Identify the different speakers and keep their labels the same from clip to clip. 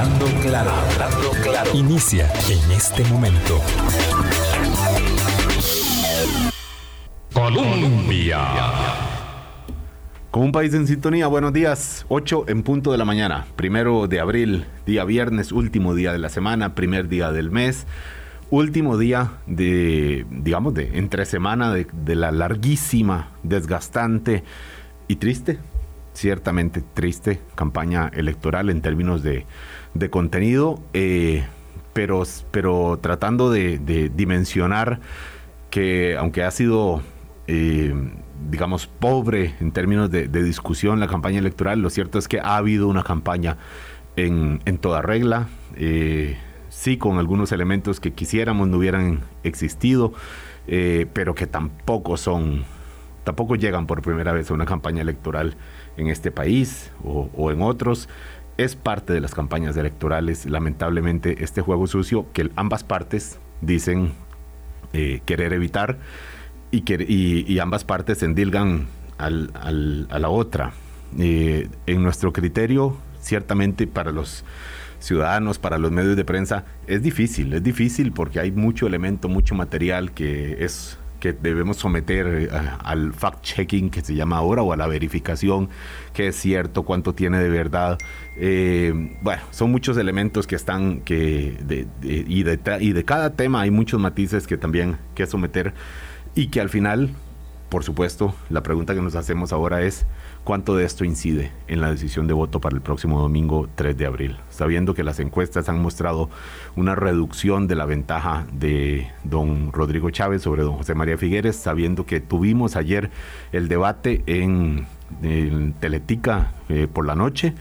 Speaker 1: Hablando claro, hablando claro. Inicia en este momento. Colombia.
Speaker 2: Con un país en sintonía, buenos días. 8 en punto de la mañana, primero de abril, día viernes, último día de la semana, primer día del mes, último día de, digamos, de entre semana de, de la larguísima, desgastante y triste ciertamente triste campaña electoral en términos de, contenido, eh, pero, pero tratando de, dimensionar que aunque ha sido, eh, digamos, pobre en términos de, discusión la campaña electoral, lo cierto es que ha habido una campaña en, toda regla, eh, sí con algunos elementos que quisiéramos no hubieran existido, pero que tampoco son, tampoco llegan por primera vez a una campaña electoral en este país o, en otros. Es parte de las campañas electorales, lamentablemente, este juego sucio que ambas partes dicen eh, querer evitar y, que, y, ambas partes endilgan al, a la otra. Eh, en nuestro criterio, ciertamente para los ciudadanos, para los medios de prensa, es difícil, es difícil porque hay mucho elemento, mucho material que es que debemos someter eh, al fact-checking que se llama ahora o a la verificación que es cierto, cuánto tiene de verdad. Eh, bueno, son muchos elementos que están que y, de, y de cada tema hay muchos matices que también que someter y que al final, por supuesto, la pregunta que nos hacemos ahora es cuánto de esto incide en la decisión de voto para el próximo domingo 3 de abril, sabiendo que las encuestas han mostrado una reducción de la ventaja de don Rodrigo Chávez sobre don José María Figueres, sabiendo que tuvimos ayer el debate en, Teletica eh, por la noche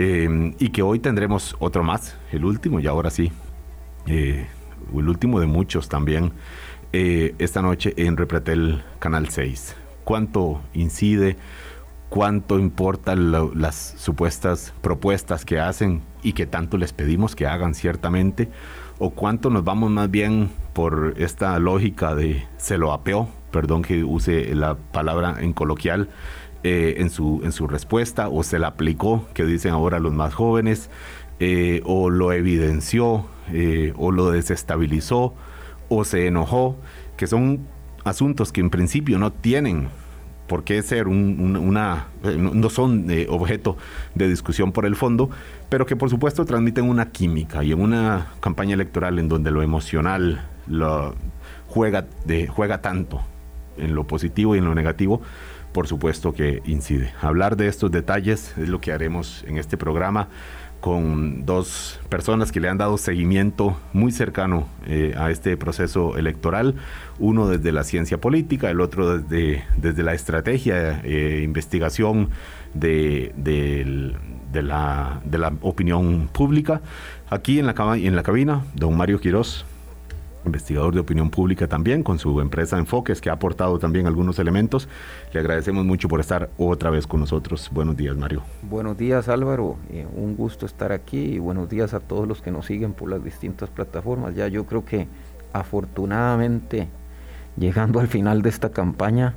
Speaker 2: eh, y que hoy tendremos otro más, el último y ahora sí, eh, el último de muchos también, esta noche en Repretel Canal 6. ¿Cuánto incide? cuánto importan las supuestas propuestas que hacen y que tanto les pedimos que hagan ciertamente, o cuánto nos vamos más bien por esta lógica de se lo apeó, perdón que use la palabra en coloquial, eh, en, su, en su respuesta, o se la aplicó, que dicen ahora los más jóvenes, eh, o lo evidenció, eh, o lo desestabilizó, o se enojó, que son asuntos que en principio no tienen por qué ser una, eh, no son objeto de discusión por el fondo, pero que por supuesto transmiten una química y en una campaña electoral en donde lo emocional juega, de, juega tanto en lo positivo y en lo negativo, por supuesto que incide. Hablar de estos detalles es lo que haremos en este programa con dos personas que le han dado seguimiento muy cercano eh, a este proceso electoral, uno desde la ciencia política, el otro desde, desde la estrategia e investigación de, de, la, de la opinión pública. Aquí en la, en la cabina, don Mario Quirós, investigador de opinión pública también, con su empresa Enfoques, que ha aportado también algunos elementos. Le agradecemos mucho por estar otra vez con nosotros. Buenos días, Mario.
Speaker 3: Buenos días, Álvaro. Eh, un gusto estar aquí y buenos días a todos los que nos siguen por las distintas plataformas. Ya yo creo que afortunadamente, llegando al final de esta campaña,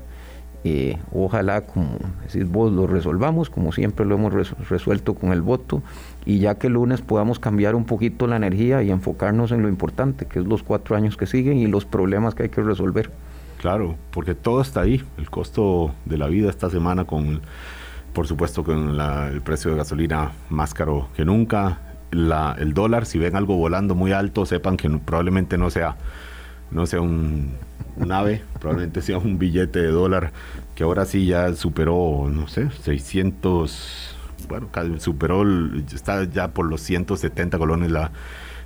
Speaker 3: eh, ojalá, como decís vos, lo resolvamos, como siempre lo hemos resuelto con el voto, y ya que el lunes podamos cambiar un poquito la energía y enfocarnos en lo importante, que es los cuatro años que siguen y los problemas que hay que resolver.
Speaker 2: Claro, porque todo está ahí, el costo de la vida esta semana con, por supuesto, con el precio de gasolina más caro que nunca, el dólar, si ven algo volando muy alto, sepan que probablemente no sea, no sea un, un ave, probablemente sea un billete de dólar que ahora sí ya superó, no sé, 600 bueno, superó, está ya por los 170 colones la,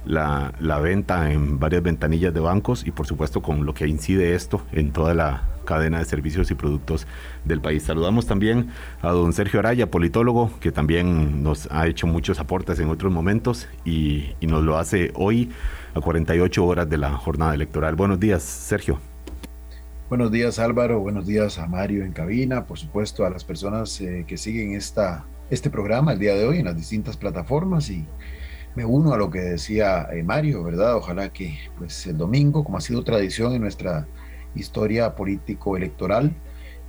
Speaker 2: la, venta en varias ventanillas de bancos y por supuesto con lo que incide esto en toda la cadena de servicios y productos del país. Saludamos también a don Sergio Araya, politólogo, que también nos ha hecho muchos aportes en otros momentos y, y nos lo hace hoy a 48 horas de la jornada electoral. Buenos días, Sergio.
Speaker 4: Buenos días Álvaro, buenos días a Mario en cabina, por supuesto a las personas eh, que siguen esta este programa el día de hoy en las distintas plataformas. Y me uno a lo que decía eh, Mario, ¿verdad? Ojalá que pues el domingo, como ha sido tradición en nuestra historia político-electoral,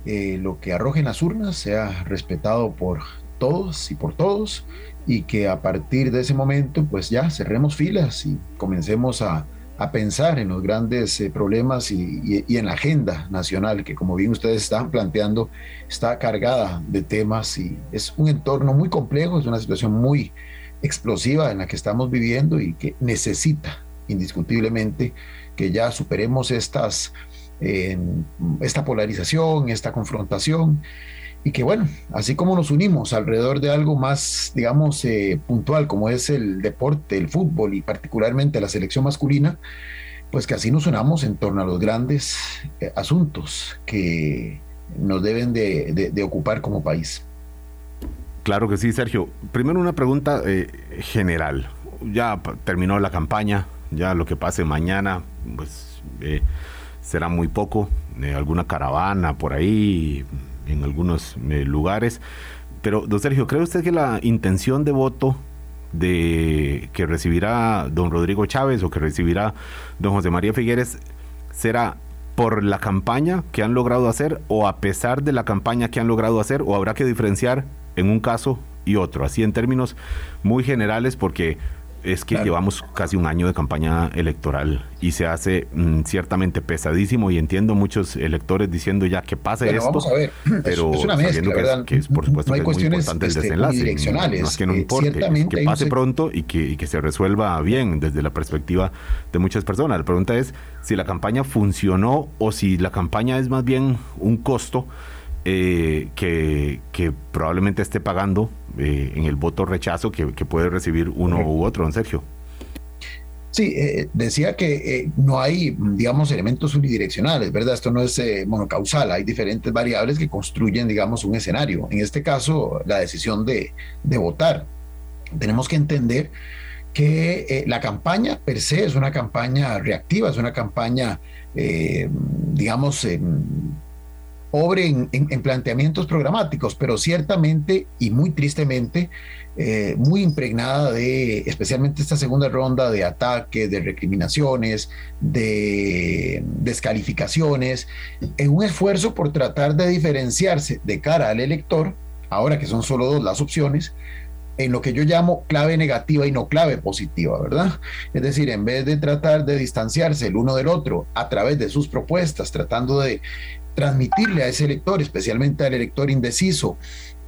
Speaker 4: eh, lo que arrojen las urnas sea respetado por todos y por todos y que a partir de ese momento pues ya cerremos filas y comencemos a, a pensar en los grandes eh, problemas y, y, en la agenda nacional que como bien ustedes están planteando está cargada de temas y es un entorno muy complejo, es una situación muy explosiva en la que estamos viviendo y que necesita indiscutiblemente que ya superemos estas, eh, esta polarización, esta confrontación y que bueno, así como nos unimos alrededor de algo más, digamos, eh, puntual como es el deporte, el fútbol y particularmente la selección masculina, pues que así nos unamos en torno a los grandes eh, asuntos que nos deben de, ocupar como país.
Speaker 2: Claro que sí, Sergio. Primero una pregunta eh, general. Ya terminó la campaña, ya lo que pase mañana, pues será muy poco. alguna caravana por ahí, en algunos eh, lugares. Pero, don Sergio, ¿cree usted que la intención de voto de que recibirá don Rodrigo Chávez o que recibirá don José María Figueres será por la campaña que han logrado hacer o a pesar de la campaña que han logrado hacer o habrá que diferenciar en un caso y otro, así en términos muy generales porque es que llevamos casi un año de campaña electoral y se hace mm, ciertamente pesadísimo y entiendo muchos electores diciendo ya que pase esto,
Speaker 4: vamos a ver. pero es, una mezcla,
Speaker 2: que, es, por supuesto
Speaker 4: no
Speaker 2: que es muy importante el este, desenlace,
Speaker 4: direccionales.
Speaker 2: No, es que no eh, importe, que pase pronto y que, y que se resuelva bien desde la perspectiva de muchas personas. La pregunta es si la campaña funcionó o si la campaña es más bien un costo eh, que, que, probablemente esté pagando eh, en el voto rechazo que, puede recibir uno u otro, don Sergio.
Speaker 4: Sí, eh, decía que no hay, digamos, elementos unidireccionales, ¿verdad? Esto no es monocausal, hay diferentes variables que construyen, digamos, un escenario. En este caso, la decisión de, de votar. Tenemos que entender que la campaña per se es una campaña reactiva, es una campaña, digamos, obre en, planteamientos programáticos, pero ciertamente y muy tristemente, eh, muy impregnada de especialmente esta segunda ronda de ataques, de recriminaciones, de descalificaciones, en un esfuerzo por tratar de diferenciarse de cara al elector, ahora que son solo dos las opciones, en lo que yo llamo clave negativa y no clave positiva, ¿verdad? Es decir, en vez de tratar de distanciarse el uno del otro a través de sus propuestas, tratando de transmitirle a ese elector, especialmente al elector indeciso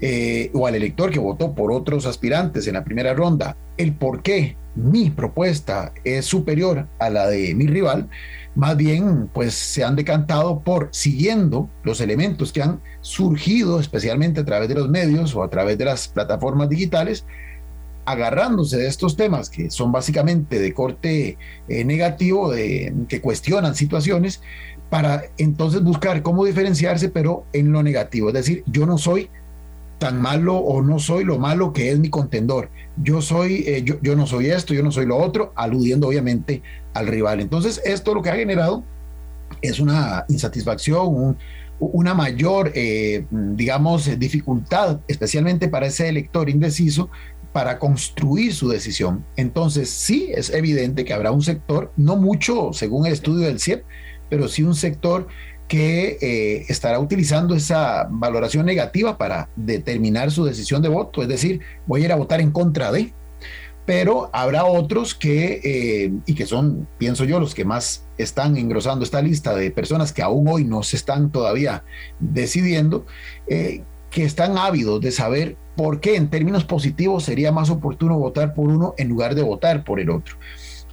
Speaker 4: eh, o al elector que votó por otros aspirantes en la primera ronda, el por qué mi propuesta es superior a la de mi rival, más bien pues se han decantado por siguiendo los elementos que han surgido especialmente a través de los medios o a través de las plataformas digitales, agarrándose de estos temas que son básicamente de corte eh, negativo, de, que cuestionan situaciones, para entonces buscar cómo diferenciarse, pero en lo negativo. Es decir, yo no soy tan malo o no soy lo malo que es mi contendor. Yo soy, eh, yo, no soy esto, yo no soy lo otro, aludiendo obviamente al rival. Entonces, esto lo que ha generado es una insatisfacción, una mayor, eh, digamos, dificultad, especialmente para ese elector indeciso, para construir su decisión. Entonces, sí, es evidente que habrá un sector, no mucho según el estudio del CIEP, pero sí un sector que eh, estará utilizando esa valoración negativa para determinar su decisión de voto, es decir, voy a ir a votar en contra de, pero habrá otros que, eh, y que son, pienso yo, los que más están engrosando esta lista de personas que aún hoy no se están todavía decidiendo, eh, que están ávidos de saber por qué en términos positivos sería más oportuno votar por uno en lugar de votar por el otro.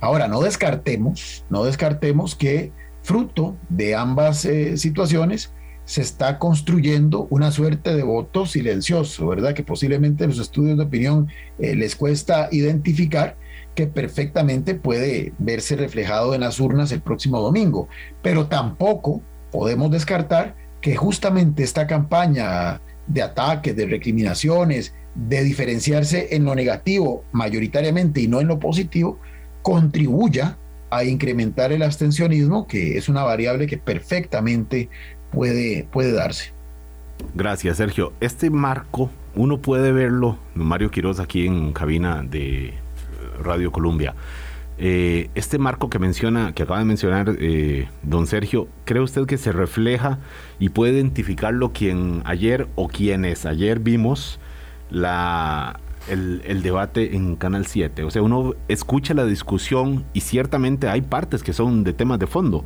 Speaker 4: Ahora, no descartemos, no descartemos que fruto de ambas eh, situaciones, se está construyendo una suerte de voto silencioso, ¿verdad? Que posiblemente los estudios de opinión eh, les cuesta identificar, que perfectamente puede verse reflejado en las urnas el próximo domingo. Pero tampoco podemos descartar que justamente esta campaña de ataques, de recriminaciones, de diferenciarse en lo negativo mayoritariamente y no en lo positivo, contribuya a incrementar el abstencionismo, que es una variable que perfectamente puede, puede darse.
Speaker 2: Gracias, Sergio. Este marco, uno puede verlo, Mario Quiroz aquí en cabina de Radio Colombia. Eh, este marco que menciona, que acaba de mencionar eh, don Sergio, ¿cree usted que se refleja y puede identificarlo quien ayer o quienes ayer vimos la el, debate en Canal 7. O sea, uno escucha la discusión y ciertamente hay partes que son de temas de fondo.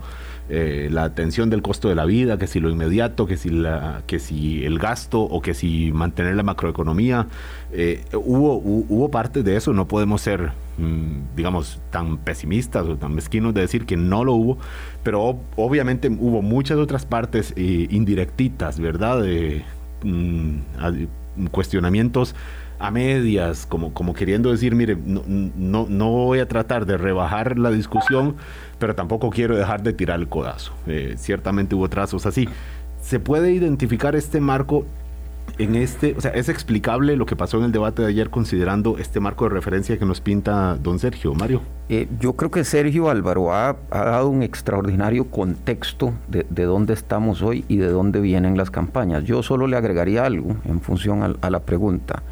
Speaker 2: Eh, la atención del costo de la vida, que si lo inmediato, que si, la, que si el gasto o que si mantener la macroeconomía. Eh, hubo, hubo parte de eso, no podemos ser, mm, digamos, tan pesimistas o tan mezquinos de decir que no lo hubo, pero obviamente hubo muchas otras partes eh, indirectitas, ¿verdad? De, mm, cuestionamientos a medias, como, como queriendo decir, mire, no, no, no voy a tratar de rebajar la discusión, pero tampoco quiero dejar de tirar el codazo. Eh, ciertamente hubo trazos así. ¿Se puede identificar este marco en este, o sea, es explicable lo que pasó en el debate de ayer considerando este marco de referencia que nos pinta don Sergio, Mario?
Speaker 3: Eh, yo creo que Sergio Álvaro ha, dado un extraordinario contexto de, dónde estamos hoy y de dónde vienen las campañas. Yo solo le agregaría algo en función a la pregunta.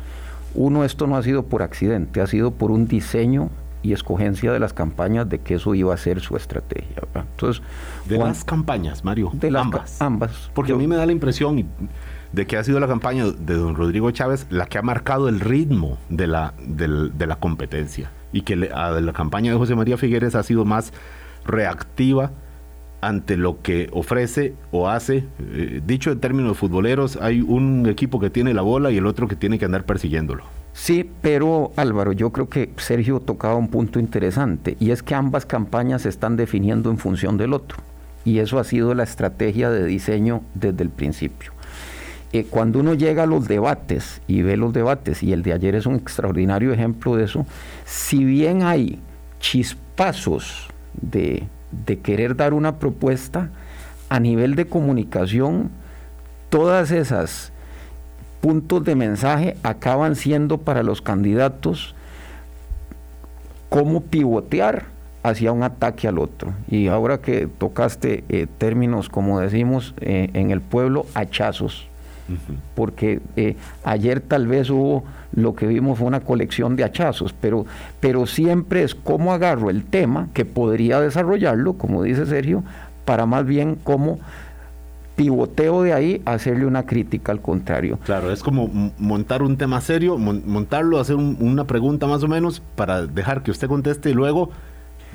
Speaker 3: Uno, esto no ha sido por accidente, ha sido por un diseño y escogencia de las campañas de que eso iba a ser su estrategia.
Speaker 2: Entonces, de las campañas, Mario,
Speaker 3: de ambas, ambas.
Speaker 2: Porque a mí me da la impresión de que ha sido la campaña de don Rodrigo Chávez la que ha marcado el ritmo de la, de, la competencia y que la campaña de José María Figueres ha sido más reactiva ante lo que ofrece o hace. Eh, dicho en términos futboleros, hay un equipo que tiene la bola y el otro que tiene que andar persiguiéndolo.
Speaker 3: Sí, pero Álvaro, yo creo que Sergio tocaba un punto interesante y es que ambas campañas se están definiendo en función del otro y eso ha sido la estrategia de diseño desde el principio. Eh, cuando uno llega a los debates y ve los debates, y el de ayer es un extraordinario ejemplo de eso, si bien hay chispazos de, de querer dar una propuesta, a nivel de comunicación, todas esas puntos de mensaje acaban siendo para los candidatos cómo pivotear hacia un ataque al otro. Y ahora que tocaste eh, términos, como decimos eh, en el pueblo, hachazos, porque eh, ayer tal vez hubo, lo que vimos fue una colección de hachazos, pero, pero siempre es cómo agarro el tema, que podría desarrollarlo, como dice Sergio, para más bien cómo pivoteo de ahí hacerle una crítica al contrario.
Speaker 2: Claro, es como montar un tema serio, montarlo, hacer una pregunta más o menos para dejar que usted conteste y luego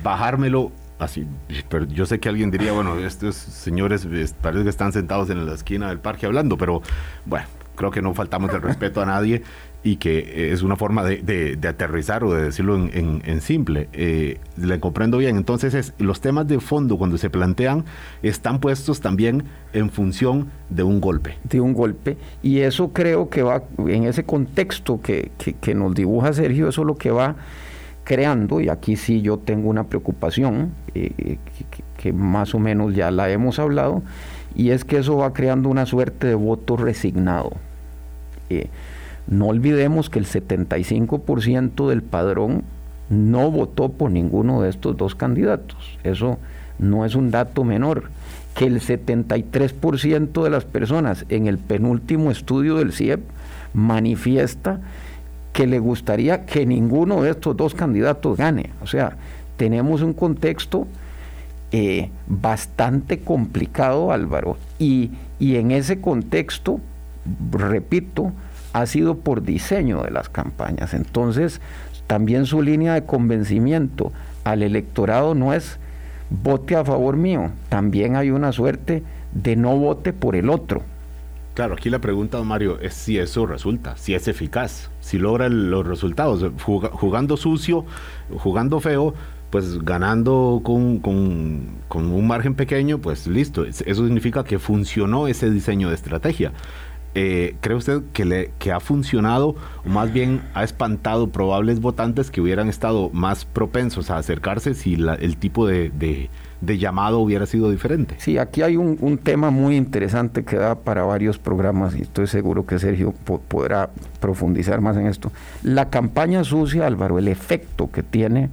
Speaker 2: bajármelo así. Pero yo sé que alguien diría, bueno, estos señores parece que están sentados en la esquina del parque hablando, pero bueno, creo que no faltamos el respeto a nadie y que es una forma de, aterrizar o de decirlo en, simple. Eh, le comprendo bien. Entonces, es, los temas de fondo cuando se plantean están puestos también en función de un golpe.
Speaker 3: De un golpe. Y eso creo que va, en ese contexto que, nos dibuja Sergio, eso es lo que va creando, y aquí sí yo tengo una preocupación, eh, que, más o menos ya la hemos hablado, y es que eso va creando una suerte de voto resignado. Eh, no olvidemos que el 75% del padrón no votó por ninguno de estos dos candidatos. Eso no es un dato menor. Que el 73% de las personas en el penúltimo estudio del CIEP manifiesta que le gustaría que ninguno de estos dos candidatos gane. O sea, tenemos un contexto eh, bastante complicado, Álvaro. Y, y en ese contexto, repito, ha sido por diseño de las campañas. Entonces, también su línea de convencimiento al electorado no es vote a favor mío, también hay una suerte de no vote por el otro.
Speaker 2: Claro, aquí la pregunta, Mario, es si eso resulta, si es eficaz, si logra los resultados. Jugando sucio, jugando feo, pues ganando con, con, con, un margen pequeño, pues listo. Eso significa que funcionó ese diseño de estrategia. Eh, ¿cree usted que, le, que ha funcionado o más bien ha espantado probables votantes que hubieran estado más propensos a acercarse si el tipo de, llamado hubiera sido diferente?
Speaker 3: Sí, aquí hay un, tema muy interesante que da para varios programas y estoy seguro que Sergio podrá profundizar más en esto. La campaña sucia, Álvaro, el efecto que tiene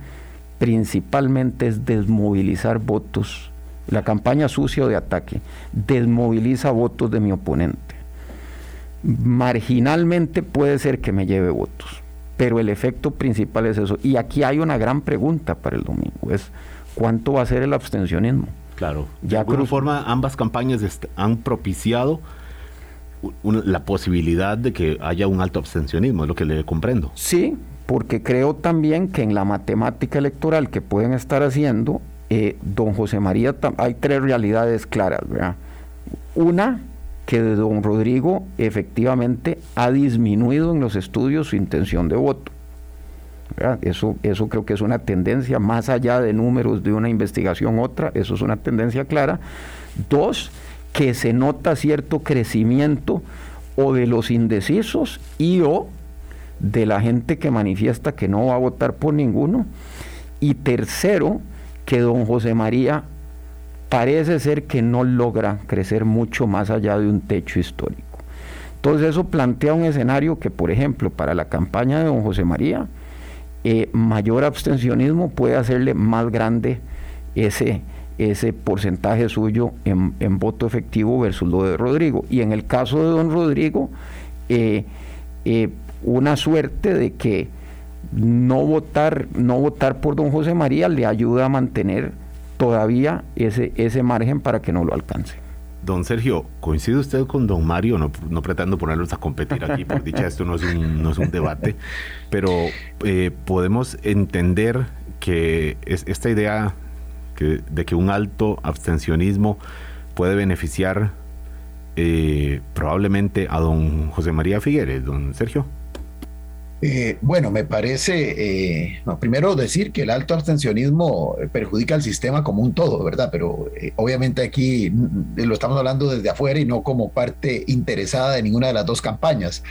Speaker 3: principalmente es desmovilizar votos. La campaña sucia o de ataque desmoviliza votos de mi oponente marginalmente puede ser que me lleve votos, pero el efecto principal es eso. Y aquí hay una gran pregunta para el domingo, es ¿cuánto va a ser el abstencionismo?
Speaker 2: Claro, de alguna forma ambas campañas han propiciado la posibilidad de que haya un alto abstencionismo, es lo que le comprendo.
Speaker 3: Sí, porque creo también que en la matemática electoral que pueden estar haciendo, eh, don José María, hay tres realidades claras, ¿verdad? Una, que don Rodrigo efectivamente ha disminuido en los estudios su intención de voto. Eso, eso creo que es una tendencia, más allá de números de una investigación otra, eso es una tendencia clara. Dos, que se nota cierto crecimiento o de los indecisos y o de la gente que manifiesta que no va a votar por ninguno. Y tercero, que don José María parece ser que no logra crecer mucho más allá de un techo histórico. Entonces eso plantea un escenario que, por ejemplo, para la campaña de don José María, eh, mayor abstencionismo puede hacerle más grande ese, ese porcentaje suyo en, voto efectivo versus lo de Rodrigo. Y en el caso de don Rodrigo, eh, eh, una suerte de que no votar, no votar por don José María le ayuda a mantener todavía ese, ese margen para que no lo alcance.
Speaker 2: Don Sergio, ¿coincide usted con don Mario? No, pretendo ponerlos a competir aquí, por dicha, esto no es un, no es un debate, pero eh, podemos entender que es, esta idea de que un alto abstencionismo puede beneficiar eh, probablemente a don José María Figueres, don Sergio.
Speaker 4: Eh, bueno, me parece, eh, primero decir que el alto abstencionismo perjudica al sistema como un todo, ¿verdad? Pero eh, obviamente aquí mm, lo estamos hablando desde afuera y no como parte interesada de ninguna de las dos campañas.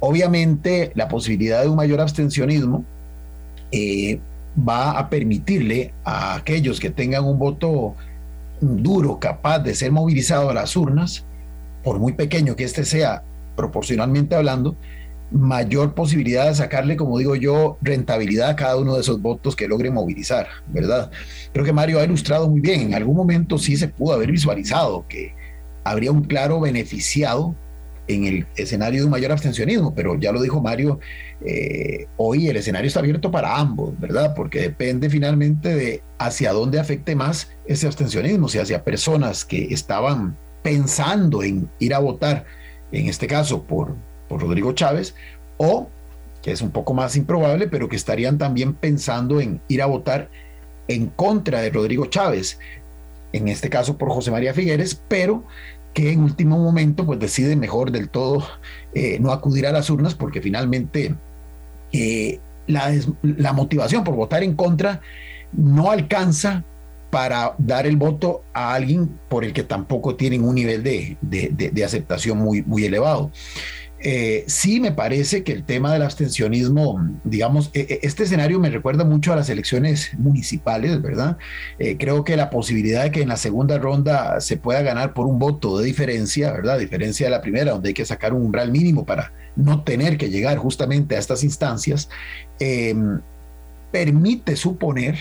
Speaker 4: obviamente la posibilidad de un mayor abstencionismo va a permitirle a aquellos que tengan un voto duro, capaz de ser movilizado a las urnas, por muy pequeño que éste sea proporcionalmente hablando, mayor posibilidad de sacarle, como digo yo, rentabilidad a cada uno de esos votos que logre movilizar, ¿verdad? Creo que Mario ha ilustrado muy bien, en algún momento sí se pudo haber visualizado que habría un claro beneficiado en el escenario de un mayor abstencionismo, pero ya lo dijo Mario, eh, hoy el escenario está abierto para ambos, ¿verdad? Porque depende finalmente de hacia dónde afecte más ese abstencionismo, si hacia personas que estaban pensando en ir a votar, en este caso por por Rodrigo Chávez, o, que es un poco más improbable, pero que estarían también pensando en ir a votar en contra de Rodrigo Chávez, en este caso por José María Figueres, pero que en último momento pues decide mejor del todo eh, no acudir a las urnas porque finalmente eh, la, la, motivación por votar en contra no alcanza para dar el voto a alguien por el que tampoco tienen un nivel de, de, de aceptación muy, muy elevado. Eh, sí me parece que el tema del abstencionismo, digamos, e, e, este escenario me recuerda mucho a las elecciones municipales, ¿verdad? Eh, creo que la posibilidad de que en la segunda ronda se pueda ganar por un voto de diferencia, ¿verdad? diferencia de la primera, donde hay que sacar un umbral mínimo para no tener que llegar justamente a estas instancias, em, permite suponer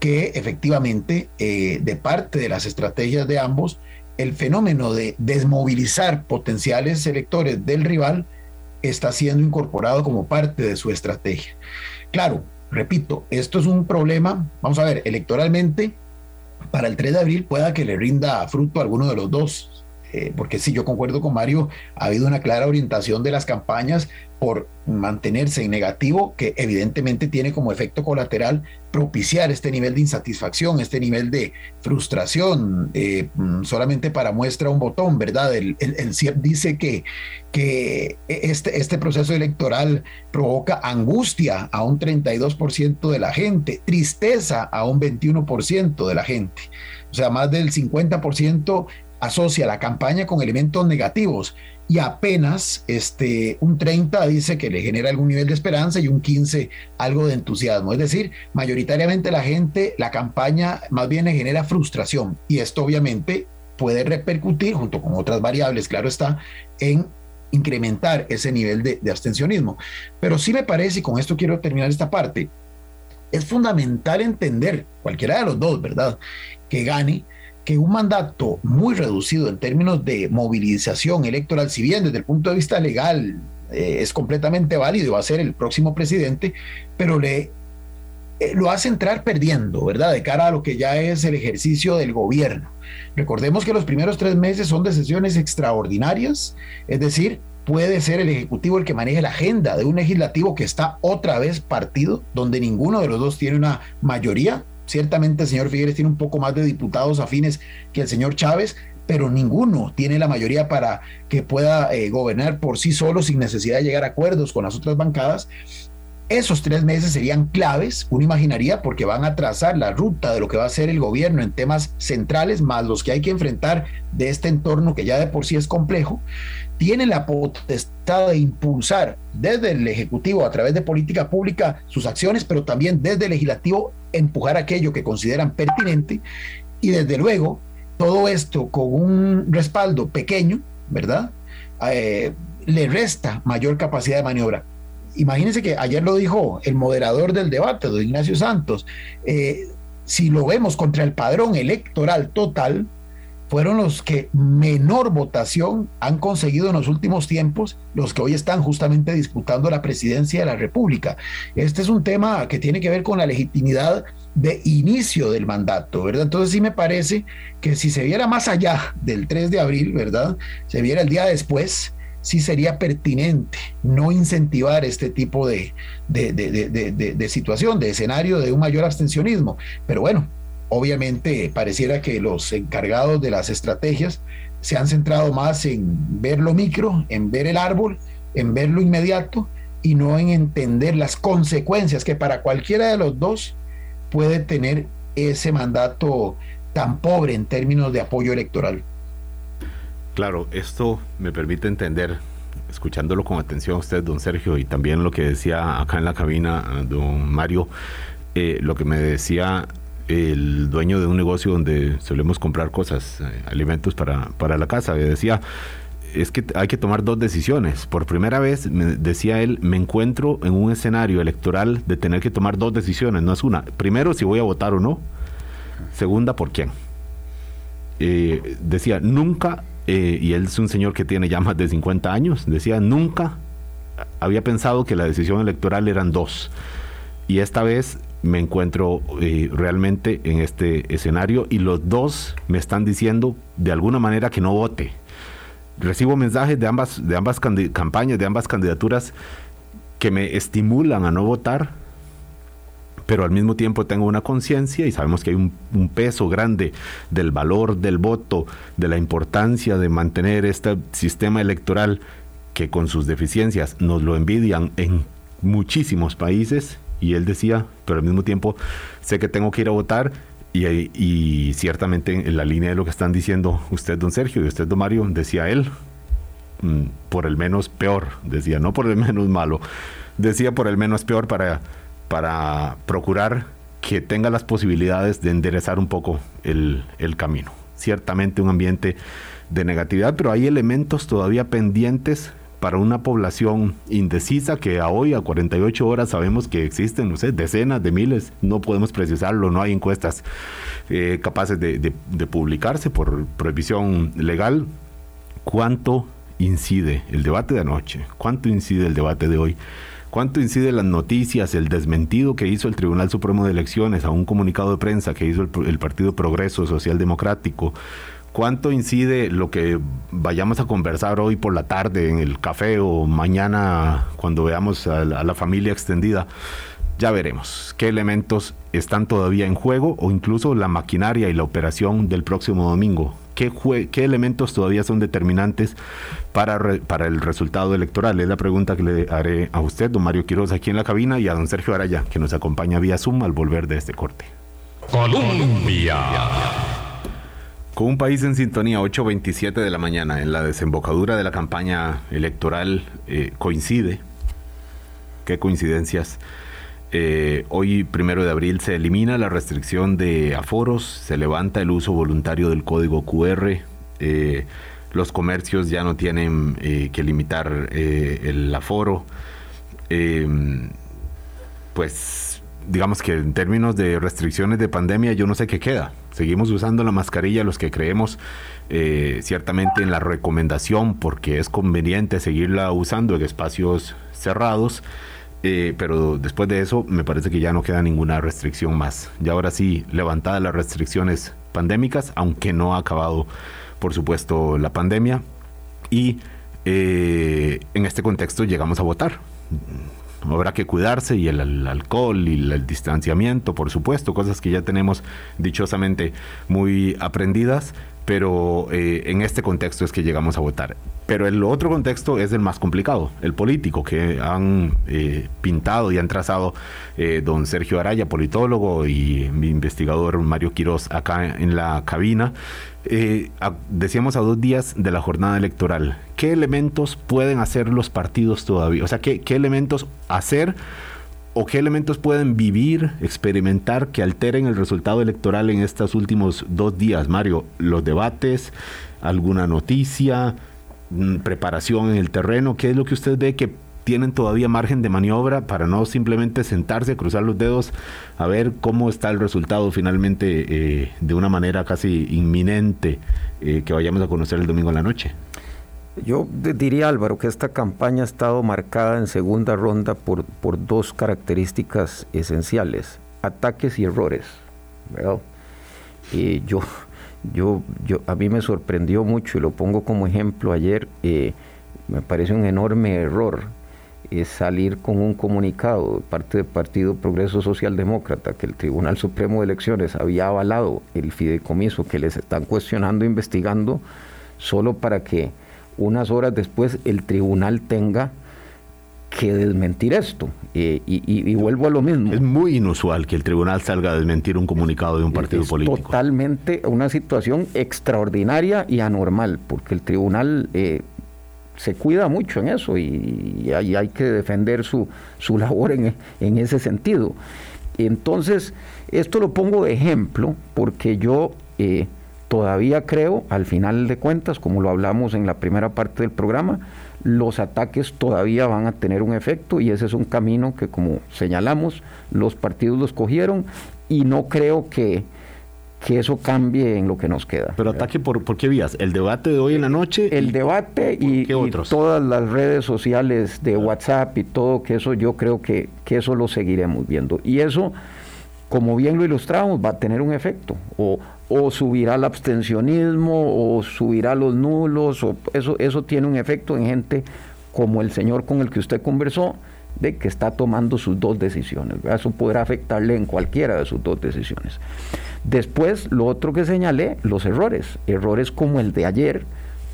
Speaker 4: que efectivamente eh, de parte de las estrategias de ambos, el fenómeno de desmovilizar potenciales electores del rival está siendo incorporado como parte de su estrategia. Claro, repito, esto es un problema, vamos a ver, electoralmente, para el 3 de abril pueda que le rinda fruto a alguno de los dos, eh, porque sí, yo concuerdo con Mario, ha habido una clara orientación de las campañas por mantenerse en negativo, que evidentemente tiene como efecto colateral propiciar este nivel de insatisfacción, este nivel de frustración, eh, mm, solamente para muestra un botón, ¿verdad? El, el, CIEP dice que, que este, este proceso electoral provoca angustia a un 32% de la gente, tristeza a un 21% de la gente. O sea, más del 50% asocia la campaña con elementos negativos y apenas este, un 30 dice que le genera algún nivel de esperanza y un 15 algo de entusiasmo. Es decir, mayoritariamente la gente, la campaña más bien le genera frustración y esto obviamente puede repercutir junto con otras variables, claro está, en incrementar ese nivel de, de abstencionismo. Pero sí me parece, y con esto quiero terminar esta parte, es fundamental entender, cualquiera de los dos, ¿verdad? Que gane que un mandato muy reducido en términos de movilización electoral, si bien desde el punto de vista legal eh, es completamente válido, va a ser el próximo presidente, pero le eh, lo hace entrar perdiendo, ¿verdad? De cara a lo que ya es el ejercicio del gobierno. Recordemos que los primeros tres meses son de sesiones extraordinarias, es decir, puede ser el Ejecutivo el que maneje la agenda de un legislativo que está otra vez partido, donde ninguno de los dos tiene una mayoría. Ciertamente el señor Figueres tiene un poco más de diputados afines que el señor Chávez, pero ninguno tiene la mayoría para que pueda eh, gobernar por sí solo sin necesidad de llegar a acuerdos con las otras bancadas. Esos tres meses serían claves, uno imaginaría, porque van a trazar la ruta de lo que va a ser el gobierno en temas centrales, más los que hay que enfrentar de este entorno que ya de por sí es complejo. Tienen la potestad de impulsar desde el Ejecutivo a través de política pública sus acciones, pero también desde el Legislativo empujar aquello que consideran pertinente. Y desde luego, todo esto con un respaldo pequeño, ¿verdad? Eh, le resta mayor capacidad de maniobra imagínense que ayer lo dijo el moderador del debate, don Ignacio Santos, eh, si lo vemos contra el padrón electoral total, fueron los que menor votación han conseguido en los últimos tiempos, los que hoy están justamente disputando la presidencia de la República. Este es un tema que tiene que ver con la legitimidad de inicio del mandato, ¿verdad? Entonces sí me parece que si se viera más allá del 3 de abril, ¿verdad? Se viera el día después, sí sería pertinente no incentivar este tipo de, de, situación, de escenario de un mayor abstencionismo. Pero bueno, obviamente pareciera que los encargados de las estrategias se han centrado más en ver lo micro, en ver el árbol, en ver lo inmediato y no en entender las consecuencias que para cualquiera de los dos puede tener ese mandato tan pobre en términos de apoyo electoral.
Speaker 2: Claro, esto me permite entender, escuchándolo con atención a usted, don Sergio, y también lo que decía acá en la cabina, don Mario, eh, lo que me decía el dueño de un negocio donde solemos comprar cosas, eh, alimentos para, para la casa, me decía, es que hay que tomar dos decisiones. Por primera vez, me decía él, me encuentro en un escenario electoral de tener que tomar dos decisiones, no es una. Primero, si voy a votar o no. Segunda, por quién. Eh, decía, nunca eh, y él es un señor que tiene ya más de 50 años, decía, nunca había pensado que la decisión electoral eran dos. Y esta vez me encuentro eh, realmente en este escenario y los dos me están diciendo de alguna manera que no vote. Recibo mensajes de ambas, de ambas campañas, de ambas candidaturas que me estimulan a no votar, pero al mismo tiempo tengo una conciencia y sabemos que hay un, peso grande del valor del voto, de la importancia de mantener este sistema electoral que con sus deficiencias nos lo envidian en muchísimos países. Y él decía, pero al mismo tiempo sé que tengo que ir a votar y, ciertamente en la línea de lo que están diciendo usted, don Sergio, y usted, don Mario, decía él, mm, por el menos peor, decía, no por el menos malo, decía por el menos peor para para procurar que tenga las posibilidades de enderezar un poco el, camino. Ciertamente un ambiente de negatividad, pero hay elementos todavía pendientes para una población indecisa que a hoy, a 48 horas, sabemos que existen, no decenas de miles, no podemos precisarlo, no hay encuestas eh, capaces de, publicarse por prohibición legal. ¿Cuánto incide el debate de anoche? ¿Cuánto incide el debate de hoy? ¿Cuánto incide las noticias, el desmentido que hizo el Tribunal Supremo de Elecciones a un comunicado de prensa que hizo el, Partido Progreso Social Democrático? ¿Cuánto incide lo que vayamos a conversar hoy por la tarde en el café o mañana cuando veamos a la familia extendida? Ya veremos qué elementos están todavía en juego o incluso la maquinaria y la operación del próximo domingo. ¿Qué, elementos todavía son determinantes para, para el resultado electoral? Es la pregunta que le haré a usted, don Mario Quiroz, aquí en la cabina, y a don Sergio Araya, que nos acompaña vía Zoom al volver de este corte. Colombia. Con un país en sintonía, 8.27 de la mañana, en la desembocadura de la campaña electoral, eh, coincide, qué coincidencias, eh, hoy, primero de abril, se elimina la restricción de aforos, se levanta el uso voluntario del código QR. Eh, los comercios ya no tienen que limitar el aforo. pues digamos que en términos de restricciones de pandemia yo no sé qué queda. Seguimos usando la mascarilla los que creemos ciertamente en la recomendación porque es conveniente seguirla usando en espacios cerrados eh, pero después de eso me parece que ya no queda ninguna restricción más. Y ahora sí, levantadas las restricciones pandémicas, aunque no ha acabado, por supuesto, la pandemia. Y eh, en este contexto llegamos a votar. Habrá que cuidarse y el, alcohol y el distanciamiento, por supuesto, cosas que ya tenemos dichosamente muy aprendidas, pero eh, en este contexto es que llegamos a votar. Pero el otro contexto es el más complicado, el político, que han eh, pintado y han trazado eh, don Sergio Araya, politólogo, y mi investigador Mario Quiroz acá en la cabina. decíamos a dos días de la jornada electoral, ¿qué elementos pueden hacer los partidos todavía? O sea, ¿qué, qué elementos hacer? O qué elementos pueden vivir, experimentar que alteren el resultado electoral en estos últimos dos días, Mario? Los debates, alguna noticia, mm, preparación en el terreno, ¿qué es lo que usted ve que tienen todavía margen de maniobra para no simplemente sentarse, cruzar los dedos, a ver cómo está el resultado finalmente eh, de una manera casi inminente eh, que vayamos a conocer el domingo en la noche?
Speaker 3: Yo diría, Álvaro, que esta campaña ha estado marcada en segunda ronda por, por dos características esenciales, ataques y errores. Y yo, yo, yo, a mí me sorprendió mucho, y lo pongo como ejemplo ayer, eh, me parece un enorme error es salir con un comunicado de parte del Partido Progreso Social Demócrata que el Tribunal Supremo de Elecciones había avalado el fideicomiso que les están cuestionando, investigando, solo para que unas horas después el tribunal tenga que desmentir esto. Eh, y, vuelvo a lo mismo.
Speaker 2: Es muy inusual que el tribunal salga a desmentir un comunicado de un partido es político.
Speaker 3: Totalmente una situación extraordinaria y anormal, porque el tribunal eh, se cuida mucho en eso y, hay, que defender su, su labor en, en, ese sentido. Entonces, esto lo pongo de ejemplo porque yo... Eh, Todavía creo, al final de cuentas, como lo hablamos en la primera parte del programa, los ataques todavía van a tener un efecto y ese es un camino que, como señalamos, los partidos los cogieron y no creo que, que eso cambie en lo que nos queda.
Speaker 2: Pero ataque por, por qué vías? ¿El debate de hoy en la noche?
Speaker 3: El debate y, todas las redes sociales de WhatsApp y todo, que eso yo creo que, que eso lo seguiremos viendo. Y eso, como bien lo ilustramos, va a tener un efecto. O, o subirá el abstencionismo o subirá los nulos, o eso, eso tiene un efecto en gente como el señor con el que usted conversó, de que está tomando sus dos decisiones. Eso podrá afectarle en cualquiera de sus dos decisiones. Después, lo otro que señalé, los errores. Errores como el de ayer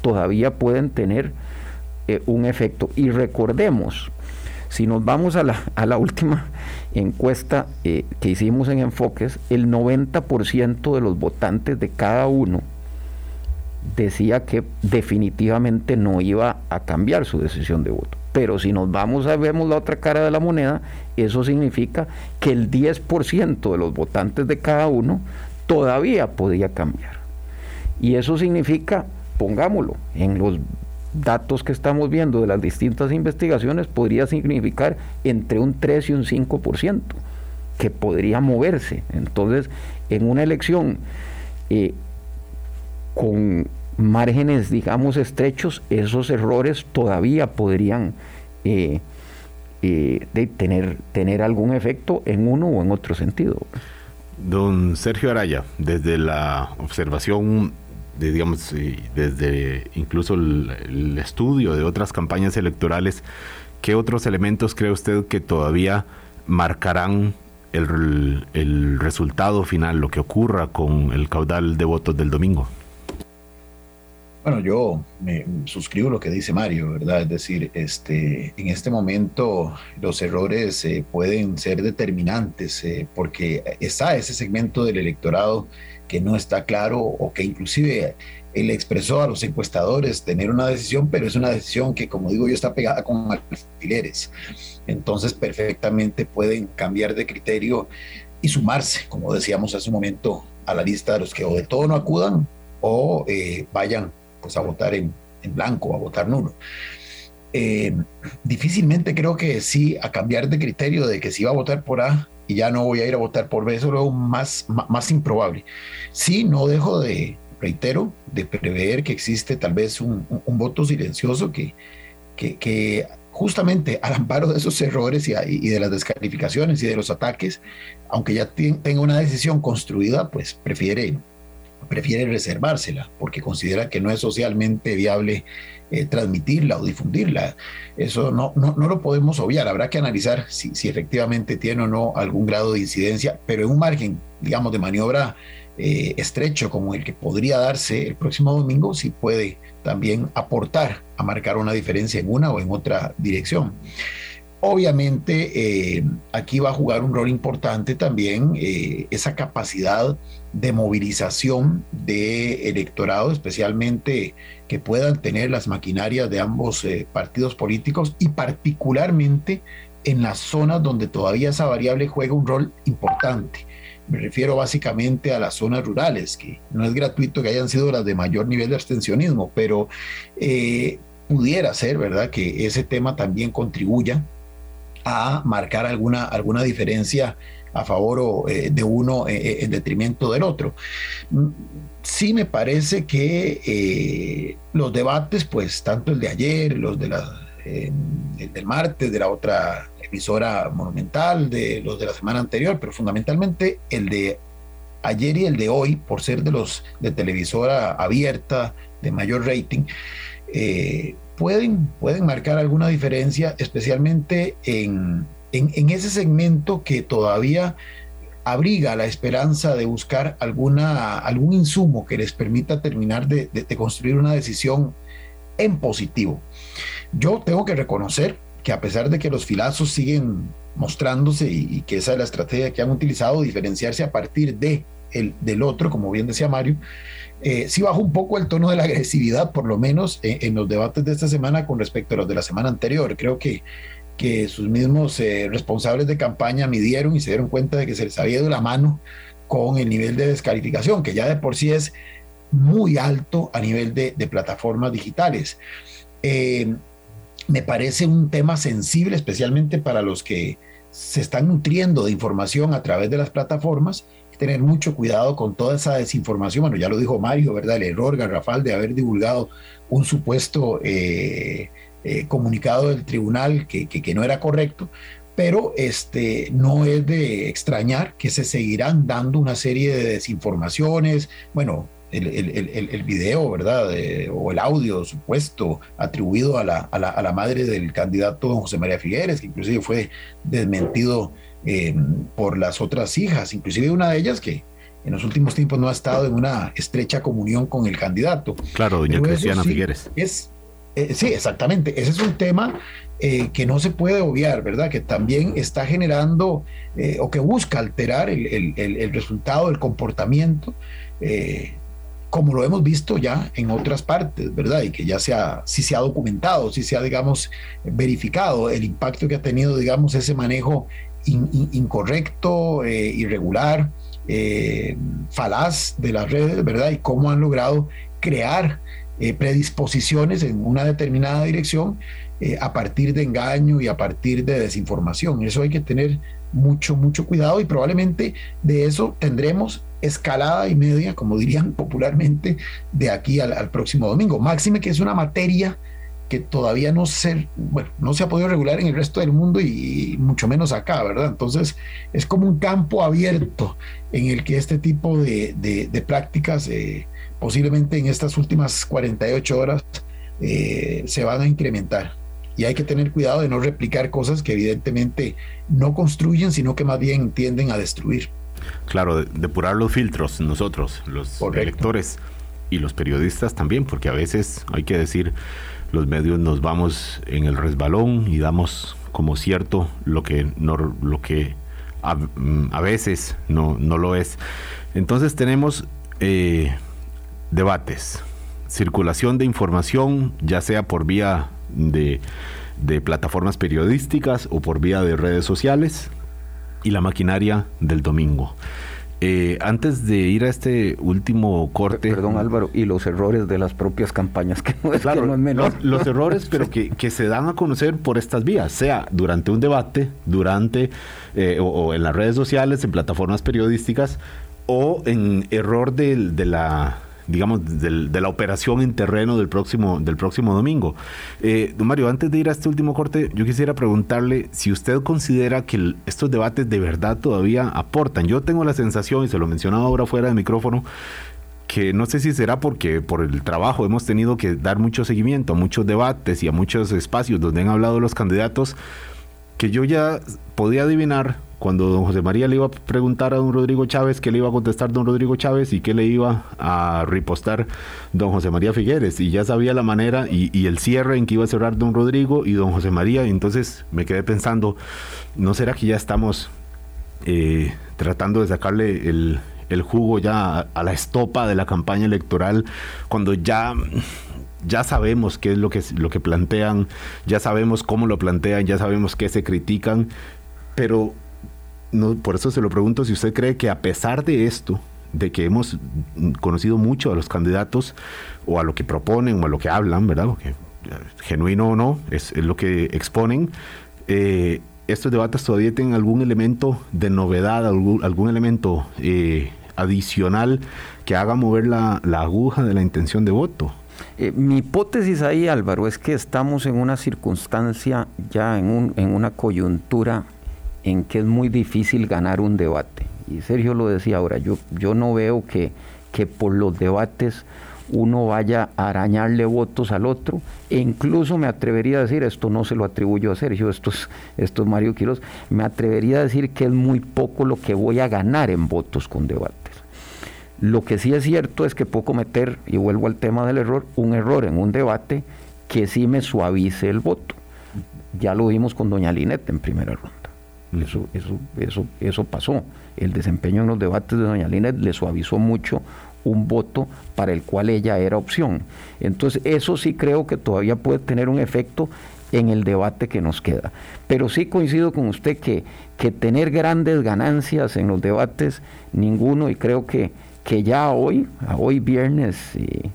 Speaker 3: todavía pueden tener eh, un efecto. Y recordemos, si nos vamos a la, a la última encuesta eh, que hicimos en Enfoques, el 90% de los votantes de cada uno decía que definitivamente no iba a cambiar su decisión de voto. Pero si nos vamos a vemos la otra cara de la moneda, eso significa que el 10% de los votantes de cada uno todavía podía cambiar. Y eso significa, pongámoslo, en los datos que estamos viendo de las distintas investigaciones podría significar entre un 3 y un 5% que podría moverse. Entonces, en una elección eh, con márgenes, digamos, estrechos, esos errores todavía podrían eh, eh, tener, tener algún efecto en uno o en otro sentido.
Speaker 2: Don Sergio Araya, desde la observación digamos, desde incluso el, estudio de otras campañas electorales, ¿qué otros elementos cree usted que todavía marcarán el, el resultado final, lo que ocurra con el caudal de votos del domingo?
Speaker 4: Bueno, yo me suscribo lo que dice Mario, ¿verdad? Es decir, este, en este momento los errores eh, pueden ser determinantes eh, porque está ese segmento del electorado que no está claro o que inclusive él expresó a los encuestadores tener una decisión, pero es una decisión que, como digo yo, está pegada con alfileres. Entonces, perfectamente pueden cambiar de criterio y sumarse, como decíamos hace un momento, a la lista de los que o de todo no acudan o eh, vayan pues a votar en, en blanco, a votar nulo. Eh, difícilmente creo que sí, a cambiar de criterio de que si va a votar por A y ya no voy a ir a votar por eso es lo más, más, improbable. Sí, no dejo de, reitero, de prever que existe tal vez un, voto silencioso que, que, justamente al amparo de esos errores y, de las descalificaciones y de los ataques, aunque ya tenga una decisión construida, pues prefiere, prefiere reservársela porque considera que no es socialmente viable eh, transmitirla o difundirla. Eso no, no, no, lo podemos obviar. Habrá que analizar si, si, efectivamente tiene o no algún grado de incidencia, pero en un margen, digamos, de maniobra eh, estrecho como el que podría darse el próximo domingo, si puede también aportar a marcar una diferencia en una o en otra dirección. Obviamente, eh, aquí va a jugar un rol importante también eh, esa capacidad de movilización de electorado, especialmente que puedan tener las maquinarias de ambos eh, partidos políticos y particularmente en las zonas donde todavía esa variable juega un rol importante. Me refiero básicamente a las zonas rurales, que no es gratuito que hayan sido las de mayor nivel de abstencionismo, pero pudiera ser, ¿verdad?, que ese tema también contribuya a marcar alguna, alguna diferencia a favor eh, de uno eh, en detrimento del otro. Mm, sí me parece que los debates, pues tanto el de ayer, los de la, el del martes, de la otra emisora monumental, de los de la semana anterior, pero fundamentalmente el de ayer y el de hoy, por ser de los de televisora abierta, de mayor rating, eh, pueden, pueden marcar alguna diferencia, especialmente en, en, ese segmento que todavía abriga la esperanza de buscar alguna, algún insumo que les permita terminar de, de construir una decisión en positivo. Yo tengo que reconocer que a pesar de que los filazos siguen mostrándose y, que esa es la estrategia que han utilizado, diferenciarse a partir de el, del otro, como bien decía Mario, eh, sí bajó un poco el tono de la agresividad, por lo menos en, los debates de esta semana con respecto a los de la semana anterior. Creo que, que sus mismos eh, responsables de campaña midieron y se dieron cuenta de que se les había ido la mano con el nivel de descalificación, que ya de por sí es muy alto a nivel de, plataformas digitales. Eh, me parece un tema sensible, especialmente para los que se están nutriendo de información a través de las plataformas. Tener mucho cuidado con toda esa desinformación. Bueno, ya lo dijo Mario, ¿verdad? El error garrafal de haber divulgado un supuesto eh, eh, comunicado del tribunal que, que, no era correcto. Pero este, no es de extrañar que se seguirán dando una serie de desinformaciones. Bueno, el, el, video, ¿verdad? o el audio supuesto atribuido a la, a, la, a la, madre del candidato José María Figueres, que inclusive fue desmentido em, por las otras hijas, inclusive una de ellas que en los últimos tiempos no ha estado en una estrecha comunión con el candidato.
Speaker 2: Claro, doña Cristiana Figueres.
Speaker 4: Es, eh, sí, exactamente. Ese es un tema eh, que no se puede obviar, ¿verdad? Que también está generando eh, o que busca alterar el, el, el resultado, el comportamiento como lo hemos visto ya en otras partes, ¿verdad? Y que ya se ha, si se ha documentado, si se ha, digamos, verificado el impacto que ha tenido, digamos, ese manejo incorrecto, eh, irregular, eh, falaz de las redes, ¿verdad? Y cómo han logrado crear eh, predisposiciones en una determinada dirección a partir de engaño y a partir de desinformación. Eso hay que tener mucho, mucho cuidado y probablemente de eso tendremos escalada y media, como dirían popularmente, de aquí al, próximo domingo. Máxime que es una materia que todavía no se, bueno, no se ha podido regular en el resto del mundo y, mucho menos acá, ¿verdad? Entonces es como un campo abierto en el que este tipo de, de, prácticas eh, posiblemente en estas últimas 48 horas eh, se van a incrementar. Y hay que tener cuidado de no replicar cosas que evidentemente no construyen, sino que más bien tienden a destruir.
Speaker 2: Claro, depurar los filtros nosotros, los electores y los periodistas también, porque a veces hay que decir, los medios nos vamos en el resbalón y damos como cierto lo que no lo que a, mm, veces no, no, lo es. Entonces tenemos eh, debates, circulación de información, ya sea por vía de, de plataformas periodísticas o por vía de redes sociales, y la maquinaria del domingo. Eh, antes de ir a este último corte.
Speaker 3: Perdón, Álvaro, y los errores de las propias campañas, que no es, claro, no menor.
Speaker 2: Los, errores, pero que, se dan a conocer por estas vías, sea durante un debate, durante eh, o, en las redes sociales, en plataformas periodísticas, o en error de, de la digamos, de la operación en terreno del próximo, del próximo domingo. Eh, don Mario, antes de ir a este último corte, yo quisiera preguntarle si usted considera que estos debates de verdad todavía aportan. Yo tengo la sensación, y se lo mencionaba ahora fuera de micrófono, que no sé si será porque por el trabajo hemos tenido que dar mucho seguimiento a muchos debates y a muchos espacios donde han hablado los candidatos, que yo ya podía adivinar cuando don José María le iba a preguntar a don Rodrigo Chávez qué le iba a contestar don Rodrigo Chávez y qué le iba a ripostar don José María Figueres. Y ya sabía la manera y, el cierre en que iba a cerrar don Rodrigo y don José María. Y entonces me quedé pensando, ¿no será que ya estamos eh, tratando de sacarle el, jugo ya a, la estopa de la campaña electoral cuando ya ya sabemos qué es lo que, lo que plantean, ya sabemos cómo lo plantean, ya sabemos qué se critican, pero por eso se lo pregunto si usted cree que a pesar de esto, de que hemos conocido mucho a los candidatos o a lo que proponen o a lo que hablan, ¿verdad? Porque eh, genuino o no, es, lo que exponen. Eh, estos debates todavía tienen algún elemento de novedad, algún, elemento eh, adicional que haga mover la, aguja de la intención de voto.
Speaker 3: mi hipótesis ahí, Álvaro, es que estamos en una circunstancia, ya en, un, en una coyuntura en que es muy difícil ganar un debate. Y Sergio lo decía ahora, yo, no veo que, por los debates uno vaya a arañarle votos al otro, e incluso me atrevería a decir, esto no se lo atribuyo a Sergio, esto es, esto es Mario Quiroz, me atrevería a decir que es muy poco lo que voy a ganar en votos con debates. Lo que sí es cierto es que puedo cometer, y vuelvo al tema del error, un error en un debate que sí me suavice el voto. Ya lo vimos con doña Linette en primera ronda. Eso, eso, eso, pasó. El desempeño en los debates de doña Lina le suavizó mucho un voto para el cual ella era opción. Entonces, eso sí creo que todavía puede tener un efecto en el debate que nos queda. Pero sí coincido con usted que, que tener grandes ganancias en los debates, ninguno, y creo que, que ya hoy, hoy viernes y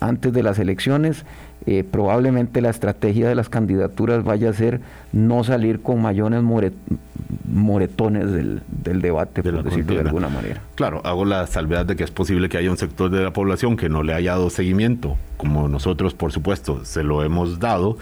Speaker 3: antes de las elecciones, eh, probablemente la estrategia de las candidaturas vaya a ser no salir con mayones moretones del, debate, por decirlo de alguna manera.
Speaker 2: Claro, hago la salvedad de que es posible que haya un sector de la población que no le haya dado seguimiento, como nosotros, por supuesto, se lo hemos dado,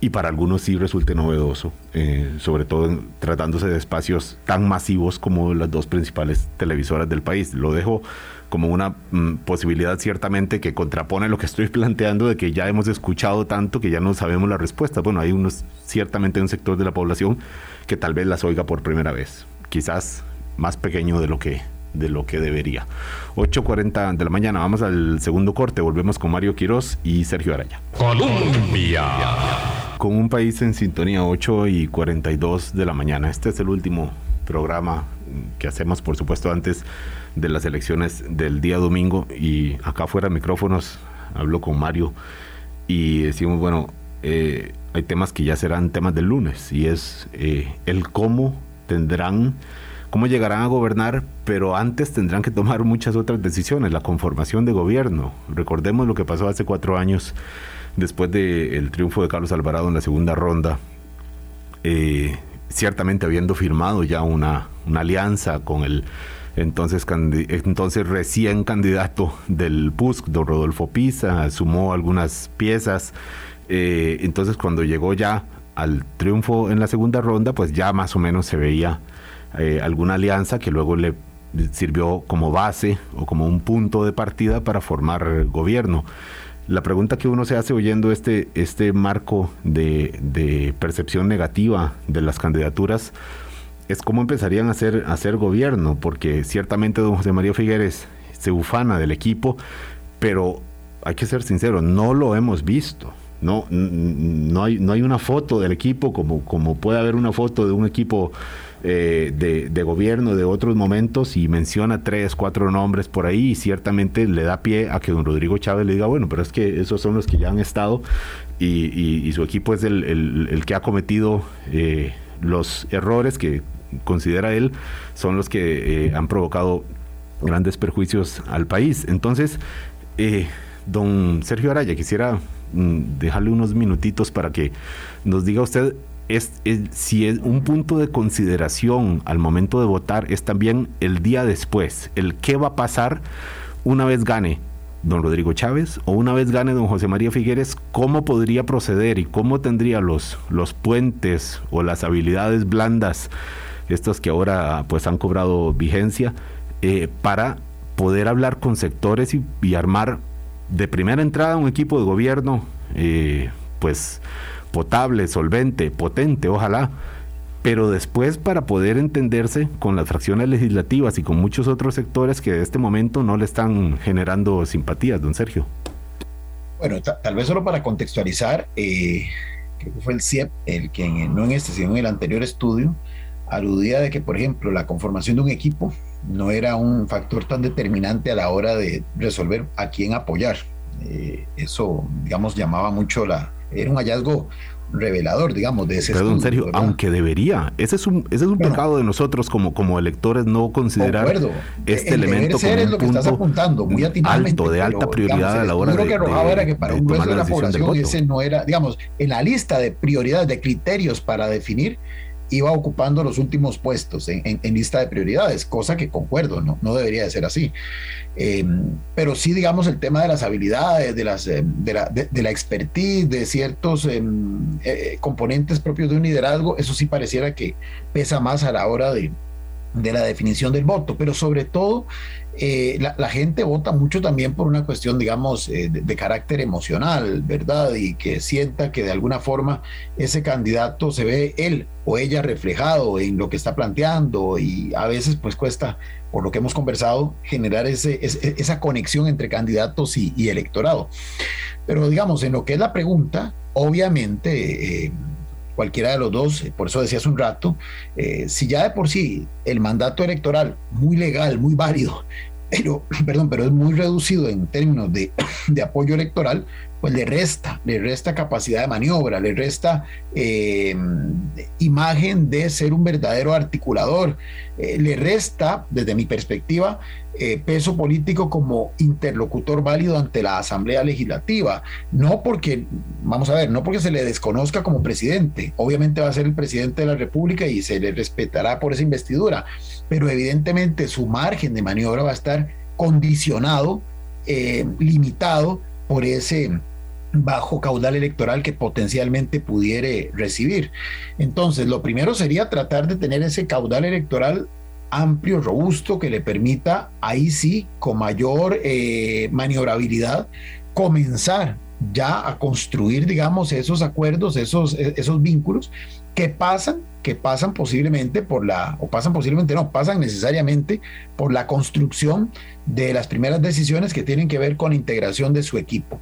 Speaker 2: y para algunos sí resulte novedoso, eh, sobre todo tratándose de espacios tan masivos como las dos principales televisoras del país. Lo dejo como una mm, posibilidad ciertamente que contrapone lo que estoy planteando de que ya hemos escuchado tanto que ya no sabemos la respuesta. Bueno, hay unos, ciertamente un sector de la población que tal vez las oiga por primera vez, quizás más pequeño de lo que de lo que debería. 8.40 de la mañana, vamos al segundo corte, volvemos con Mario Quiroz y Sergio Araya. Colombia. Con un país en sintonía, 8 y 42 de la mañana. Este es el último programa que hacemos, por supuesto, antes de las elecciones del día domingo y acá fuera micrófonos hablo con Mario y decimos, bueno, eh, hay temas que ya serán temas del lunes y es eh, el cómo tendrán, cómo llegarán a gobernar, pero antes tendrán que tomar muchas otras decisiones, la conformación de gobierno. Recordemos lo que pasó hace cuatro años después del triunfo de Carlos Alvarado en la segunda ronda. Eh, ciertamente habiendo firmado ya una, una alianza con el entonces, recién candidato del PUSC, don Rodolfo Pisa, sumó algunas piezas. Eh, entonces, cuando llegó ya al triunfo en la segunda ronda, pues ya más o menos se veía eh, alguna alianza que luego le sirvió como base o como un punto de partida para formar gobierno. La pregunta que uno se hace oyendo este, este marco de percepción negativa de las candidaturas, es cómo empezarían a hacer, a hacer gobierno, porque ciertamente don José María Figueres se ufana del equipo, pero hay que ser sincero, no lo hemos visto. No, no, hay, no hay una foto del equipo como, como puede haber una foto de un equipo eh, de, de, gobierno de otros momentos y menciona tres, cuatro nombres por ahí y ciertamente le da pie a que don Rodrigo Chávez le diga, bueno, pero es que esos son los que ya han estado y, y, su equipo es el, el, que ha cometido eh, los errores que considera él, son los que eh, han provocado grandes perjuicios al país. Entonces, eh, don Sergio Araya, quisiera mm, dejarle unos minutitos para que nos diga usted es, si es un punto de consideración al momento de votar es también el día después, el qué va a pasar una vez gane don Rodrigo Chávez o una vez gane don José María Figueres, ¿cómo podría proceder y cómo tendría los, los puentes o las habilidades blandas, estas que ahora pues han cobrado vigencia, eh, para poder hablar con sectores y, armar de primera entrada un equipo de gobierno eh, pues potable, solvente, potente, ojalá, pero después para poder entenderse con las fracciones legislativas y con muchos otros sectores que de este momento no le están generando simpatías, don Sergio.
Speaker 4: Bueno, tal vez solo para contextualizar, eh, que fue el CIEP el que no en este, sino en el anterior estudio, aludía de que, por ejemplo, la conformación de un equipo no era un factor tan determinante a la hora de resolver a quién apoyar. Eh, eso, digamos, llamaba mucho la... Era un hallazgo revelador, digamos, de ese
Speaker 2: Perdón, serio, aunque debería. Ese es un, ese es un pecado de nosotros como, como electores no considerar este elemento como un punto apuntando, muy alto, de alta prioridad a la hora de,
Speaker 4: que arrojaba era que para un grueso de la población ese no era, digamos, en la lista de prioridades, de criterios para definir, iba ocupando los últimos puestos en, lista de prioridades, cosa que concuerdo, no, no debería de ser así. Em, pero sí, digamos, el tema de las habilidades, de, las, em, de, la, de, la expertise, de ciertos em, eh, componentes propios de un liderazgo, eso sí pareciera que pesa más a la hora de, de la definición del voto, pero sobre todo eh, la, gente vota mucho también por una cuestión, digamos, eh, de, carácter emocional, ¿verdad? Y que sienta que de alguna forma ese candidato se ve él o ella reflejado en lo que está planteando y a veces pues cuesta, por lo que hemos conversado, generar ese, esa conexión entre candidatos y, electorado. Pero digamos, en lo que es la pregunta, obviamente... Eh, cualquiera de los dos, por eso decía hace un rato, si ya de por sí el mandato electoral, muy legal, muy válido, pero, perdón, pero es muy reducido en términos de, apoyo electoral, pues le resta, le resta capacidad de maniobra, le resta eh, imagen de ser un verdadero articulador, eh, le resta, desde mi perspectiva, eh, peso político como interlocutor válido ante la Asamblea Legislativa. No porque, vamos a ver, no porque se le desconozca como presidente, obviamente va a ser el presidente de la República y se le respetará por esa investidura, pero evidentemente su margen de maniobra va a estar condicionado, limitado por ese bajo caudal electoral que potencialmente pudiere recibir. Entonces, lo primero sería tratar de tener ese caudal electoral amplio, robusto, que le permita ahí sí, con mayor eh, maniobrabilidad, comenzar ya a construir, digamos, esos acuerdos, esos, esos vínculos que pasan, que pasan posiblemente por la, o pasan posiblemente no, pasan necesariamente por la construcción de las primeras decisiones que tienen que ver con la integración de su equipo.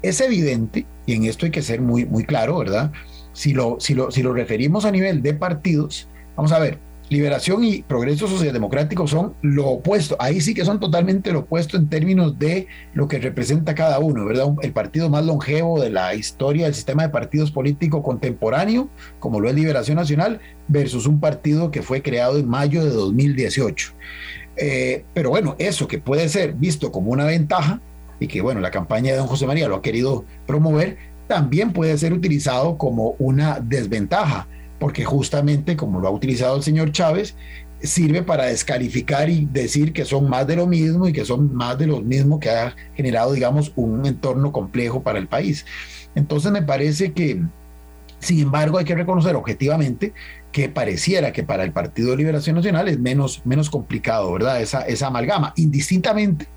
Speaker 4: Es evidente, y en esto hay que ser muy, muy claro, ¿verdad? Si lo, si, lo, si lo referimos a nivel de partidos, vamos a ver, Liberación y Progreso Socialdemocrático son lo opuesto. Ahí sí que son totalmente lo opuesto en términos de lo que representa cada uno, ¿verdad? El partido más longevo de la historia del sistema de partidos político contemporáneo, como lo es Liberación Nacional, versus un partido que fue creado en mayo de 2018. Eh, pero bueno, eso que puede ser visto como una ventaja y que bueno, la campaña de don José María lo ha querido promover, también puede ser utilizado como una desventaja porque justamente como lo ha utilizado el señor Chávez, sirve para descalificar y decir que son más de lo mismo y que son más de lo mismo que ha generado, digamos, un entorno complejo para el país. Entonces me parece que, sin embargo, hay que reconocer objetivamente que pareciera que para el Partido de Liberación Nacional es menos, menos complicado, ¿verdad? Esa, esa amalgama, indistintamente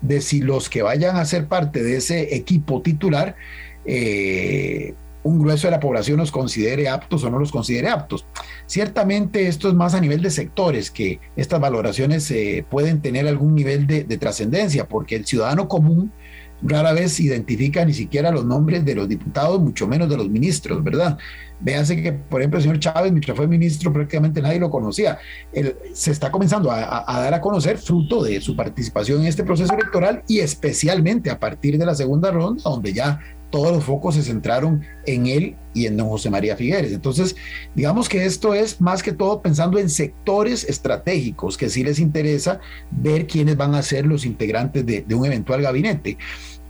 Speaker 4: de si los que vayan a ser parte de ese equipo titular eh, un grueso de la población los considere aptos o no los considere aptos. Ciertamente esto es más a nivel de sectores, que estas valoraciones eh, pueden tener algún nivel de, trascendencia, porque el ciudadano común rara vez identifica ni siquiera los nombres de los diputados, mucho menos de los ministros, ¿verdad? Véanse que, por ejemplo, el señor Chávez, mientras fue ministro, prácticamente nadie lo conocía. Él, se está comenzando a, dar a conocer fruto de su participación en este proceso electoral y especialmente a partir de la segunda ronda, donde ya todos los focos se centraron en él y en don José María Figueres. Entonces, digamos que esto es más que todo pensando en sectores estratégicos que sí les interesa ver quiénes van a ser los integrantes de, un eventual gabinete.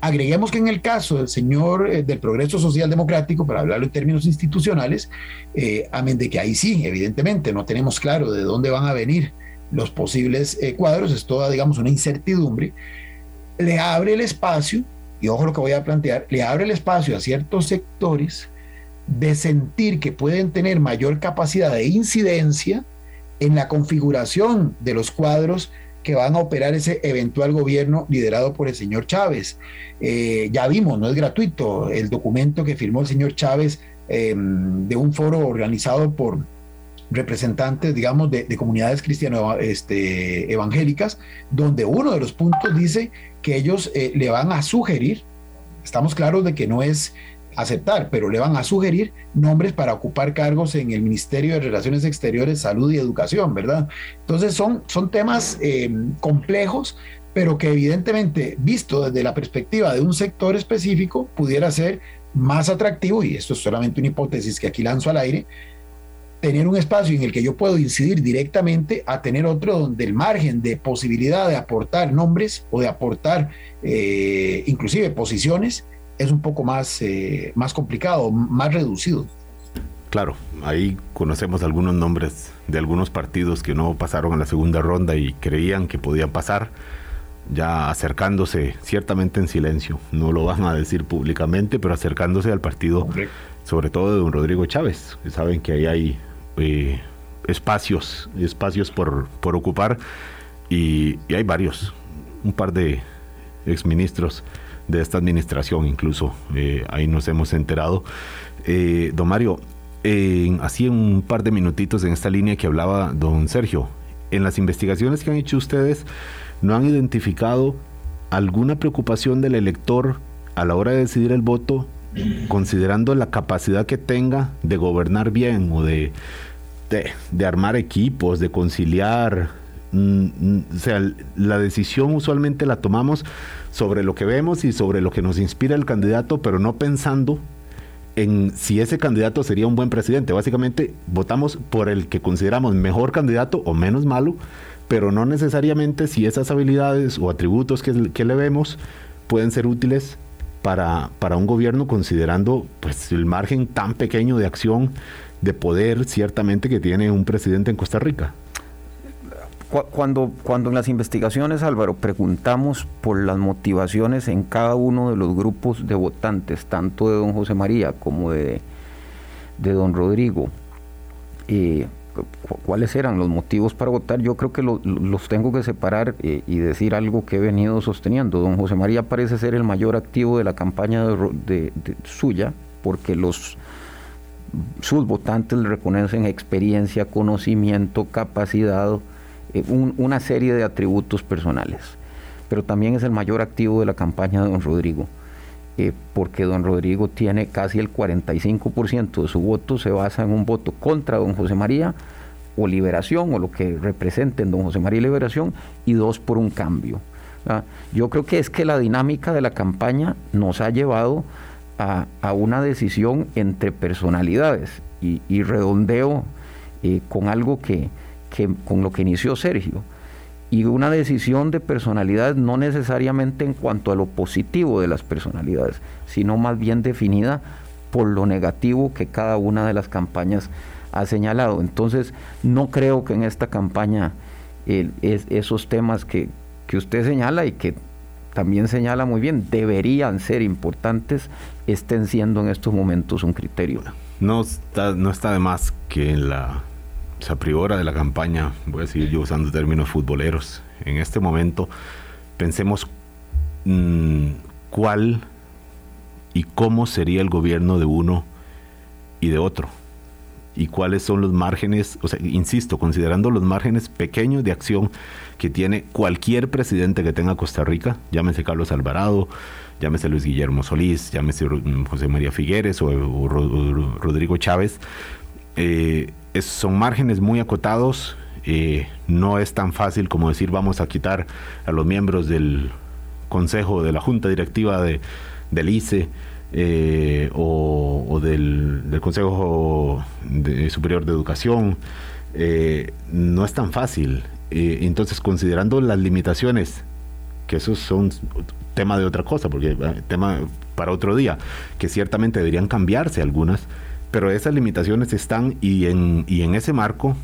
Speaker 4: Agreguemos que en el caso del señor eh, del Progreso Social Democrático, para hablarlo en términos institucionales, eh, amén de que ahí sí, evidentemente, no tenemos claro de dónde van a venir los posibles eh, cuadros, es toda, digamos, una incertidumbre le abre el espacio, y ojo lo que voy a plantear, le abre el espacio a ciertos sectores de sentir que pueden tener mayor capacidad de incidencia en la configuración de los cuadros que van a operar ese eventual gobierno liderado por el señor Chávez. Eh, ya vimos, no es gratuito, el documento que firmó el señor Chávez em, de un foro organizado por representantes, digamos, de, comunidades cristiano este, evangélicas, donde uno de los puntos dice que ellos eh, le van a sugerir, estamos claros de que no es aceptar, pero le van a sugerir nombres para ocupar cargos en el Ministerio de Relaciones Exteriores, Salud y Educación, ¿verdad? Entonces son, son temas eh, complejos, pero que evidentemente, visto desde la perspectiva de un sector específico, pudiera ser más atractivo, y esto es solamente una hipótesis que aquí lanzo al aire, tener un espacio en el que yo puedo incidir directamente a tener otro donde el margen de posibilidad de aportar nombres o de aportar eh, inclusive posiciones es un poco más, eh, más complicado, más reducido.
Speaker 2: Claro, ahí conocemos algunos nombres de algunos partidos que no pasaron a la segunda ronda y creían que podían pasar, ya acercándose, ciertamente en silencio, no lo van a decir públicamente, pero acercándose al partido, sobre todo de don Rodrigo Chávez, que saben que ahí hay eh, espacios, espacios por, por ocupar y, y hay varios, un par de exministros de esta administración, incluso eh, ahí nos hemos enterado. Eh, don Mario, así en un par de minutitos en esta línea que hablaba don Sergio, en las investigaciones que han hecho ustedes, ¿no han identificado alguna preocupación del elector a la hora de decidir el voto, considerando la capacidad que tenga de gobernar bien o de, de armar equipos, de conciliar? Mm, mm, o sea, la decisión usualmente la tomamos sobre lo que vemos y sobre lo que nos inspira el candidato, pero no pensando en si ese candidato sería un buen presidente. Básicamente votamos por el que consideramos mejor candidato o menos malo, pero no necesariamente si esas habilidades o atributos que, que le vemos pueden ser útiles para, para, un gobierno considerando pues el margen tan pequeño de acción de poder ciertamente que tiene un presidente en Costa Rica.
Speaker 3: Cuando, cuando en las investigaciones, Álvaro, preguntamos por las motivaciones en cada uno de los grupos de votantes, tanto de don José María como de, de don Rodrigo, eh, cuáles eran los motivos para votar, yo creo que los tengo que separar eh, y decir algo que he venido sosteniendo. Don José María parece ser el mayor activo de la campaña de, suya, porque los sus votantes le reconocen experiencia, conocimiento, capacidad, eh, una serie de atributos personales. Pero también es el mayor activo de la campaña de don Rodrigo, eh, porque don Rodrigo tiene casi el 45% de su voto, se basa en un voto contra don José María o liberación, o lo que representen don José María y liberación, y dos por un cambio. Yo creo que es que la dinámica de la campaña nos ha llevado a, una decisión entre personalidades y, redondeo eh, con algo que, con lo que inició Sergio. Y una decisión de personalidad no necesariamente en cuanto a lo positivo de las personalidades, sino más bien definida por lo negativo que cada una de las campañas ha señalado. Entonces, no creo que en esta campaña esos temas que, que usted señala y que también señala muy bien, deberían ser importantes, estén siendo en estos momentos un criterio.
Speaker 2: No está, no está de más que en la se privora de la campaña, voy a seguir yo usando términos futboleros, en este momento pensemos mm, cuál y cómo sería el gobierno de uno y de otro. Y cuáles son los márgenes, o sea, insisto, considerando los márgenes pequeños de acción que tiene cualquier presidente que tenga Costa Rica, llámese Carlos Alvarado, llámese Luis Guillermo Solís, llámese José María Figueres o, Rodrigo Chávez, eh, son márgenes muy acotados. Eh, no es tan fácil como decir vamos a quitar a los miembros del consejo de la junta directiva de, del ICE eh, o, del, Consejo Superior de Educación. Eh, no es tan fácil. entonces, considerando las limitaciones, que esos son tema de otra cosa, porque tema para otro día, que ciertamente deberían cambiarse algunas pero esas limitaciones están y en, y en ese marco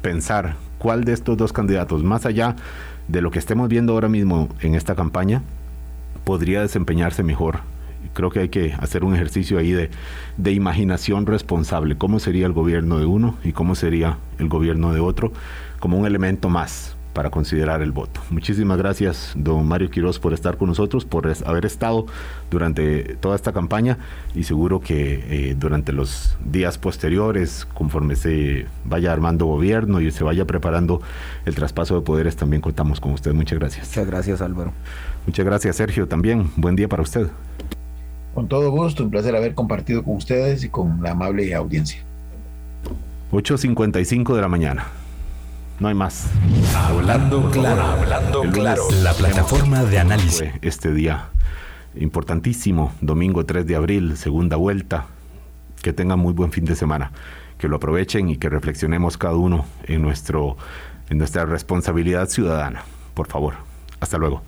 Speaker 2: pensar cuál de estos dos candidatos, más allá de lo que estemos viendo ahora mismo en esta campaña, podría desempeñarse mejor. Creo que hay que hacer un ejercicio ahí de, de imaginación responsable. ¿Cómo sería el gobierno de uno y cómo sería el gobierno de otro? Como un elemento más para considerar el voto. Muchísimas gracias, don Mario Quiroz, por estar con nosotros, por haber estado durante toda esta campaña y seguro que eh, durante los días posteriores, conforme se vaya armando gobierno y se vaya preparando el traspaso de poderes, también contamos con usted. Muchas gracias.
Speaker 3: Muchas gracias, Álvaro.
Speaker 2: Muchas gracias, Sergio, también. Buen día para usted.
Speaker 4: Con todo gusto, un placer haber compartido con ustedes y con la amable audiencia.
Speaker 2: 8.55 de la mañana. No hay más.
Speaker 1: Hablando claro, hablando claro. La plataforma de análisis.
Speaker 2: Este día importantísimo, domingo 3 de abril, segunda vuelta. Que tengan muy buen fin de semana. Que lo aprovechen y que reflexionemos cada uno en, nuestro, en nuestra responsabilidad ciudadana. Por favor. Hasta luego.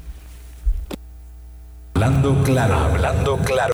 Speaker 1: Hablando claro, hablando claro.